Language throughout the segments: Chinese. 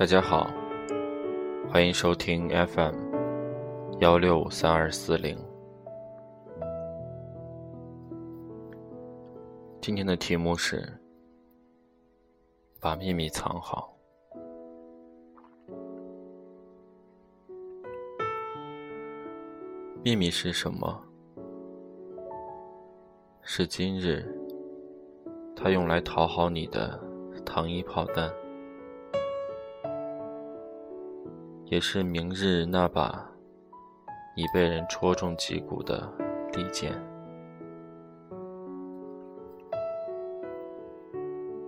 大家好，欢迎收听 FM 幺六三二四零。今天的题目是把秘密藏好。秘密是什么？是今日他用来讨好你的糖衣炮弹。也是明日那把已被人戳中脊骨的利剑。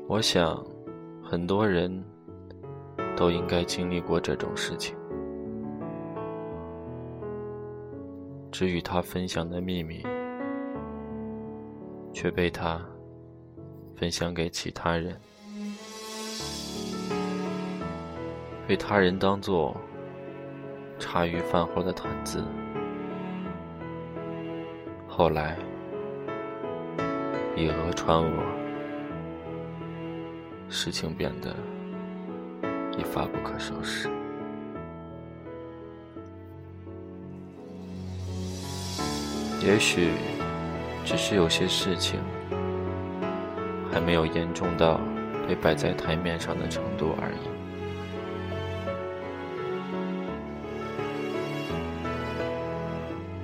我想，很多人都应该经历过这种事情。只与他分享的秘密，却被他分享给其他人，被他人当作。茶余饭后的谈资，后来以讹传讹，事情变得一发不可收拾。也许只是有些事情还没有严重到被摆在台面上的程度而已。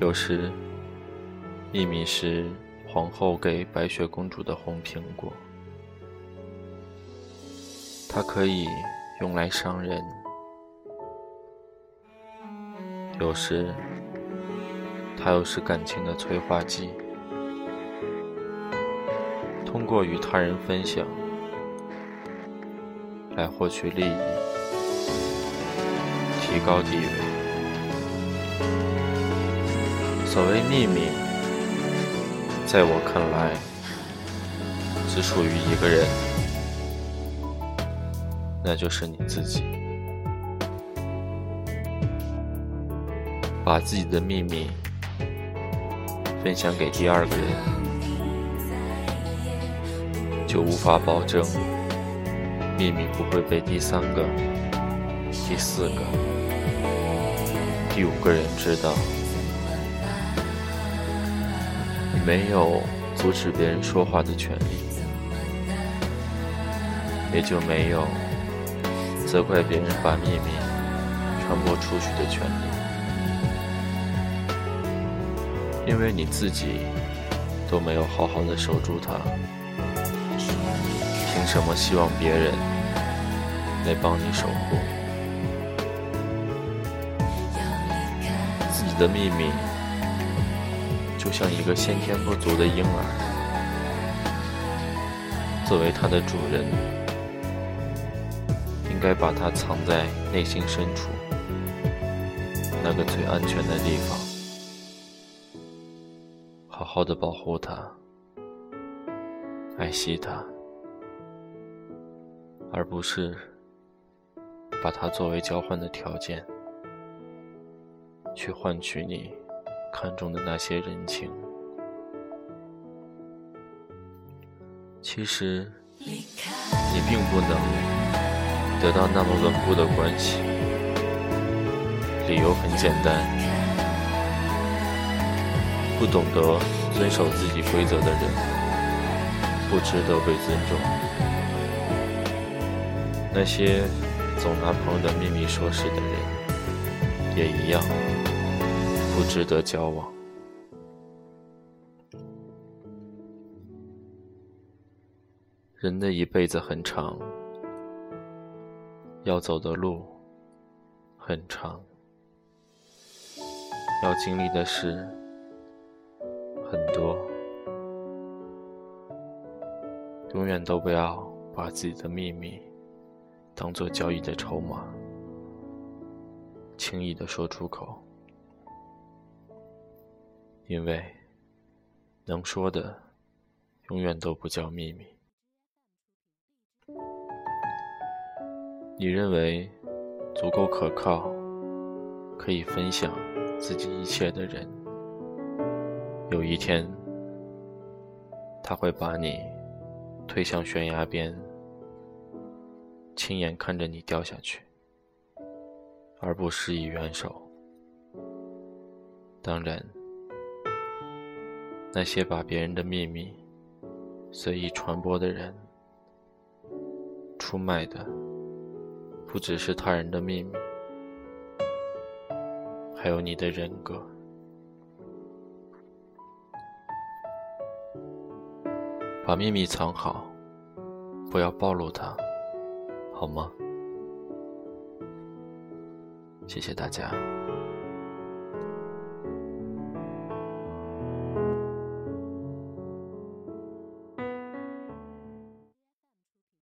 有时，秘密是皇后给白雪公主的红苹果，它可以用来伤人；有时，它又是感情的催化剂，通过与他人分享来获取利益，提高地位。所谓秘密，在我看来，只属于一个人，那就是你自己。把自己的秘密分享给第二个人，就无法保证秘密不会被第三个、第四个、第五个人知道。没有阻止别人说话的权利，也就没有责怪别人把秘密传播出去的权利。因为你自己都没有好好的守住它，凭什么希望别人来帮你守护自己的秘密？就像一个先天不足的婴儿，作为它的主人，应该把它藏在内心深处那个最安全的地方，好好的保护它，爱惜它，而不是把它作为交换的条件，去换取你。看中的那些人情，其实你并不能得到那么稳固的关系。理由很简单：不懂得遵守自己规则的人，不值得被尊重。那些总拿朋友的秘密说事的人，也一样。不值得交往。人的一辈子很长，要走的路很长，要经历的事很多。永远都不要把自己的秘密当做交易的筹码，轻易的说出口。因为能说的，永远都不叫秘密。你认为足够可靠，可以分享自己一切的人，有一天他会把你推向悬崖边，亲眼看着你掉下去。而不施以援手。当然，那些把别人的秘密随意传播的人，出卖的不只是他人的秘密，还有你的人格。把秘密藏好，不要暴露它，好吗？谢谢大家。